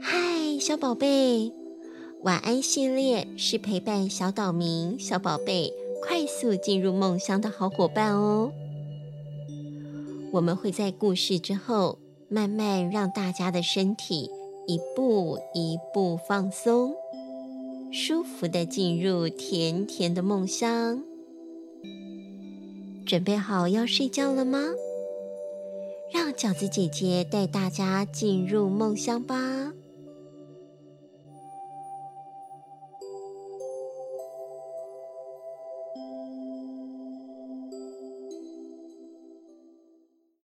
嗨，小宝贝，晚安系列是陪伴小岛民小宝贝快速进入梦乡的好伙伴哦。我们会在故事之后，慢慢让大家的身体一步一步放松，舒服地进入甜甜的梦乡。准备好要睡觉了吗？饺子姐姐带大家进入梦乡吧。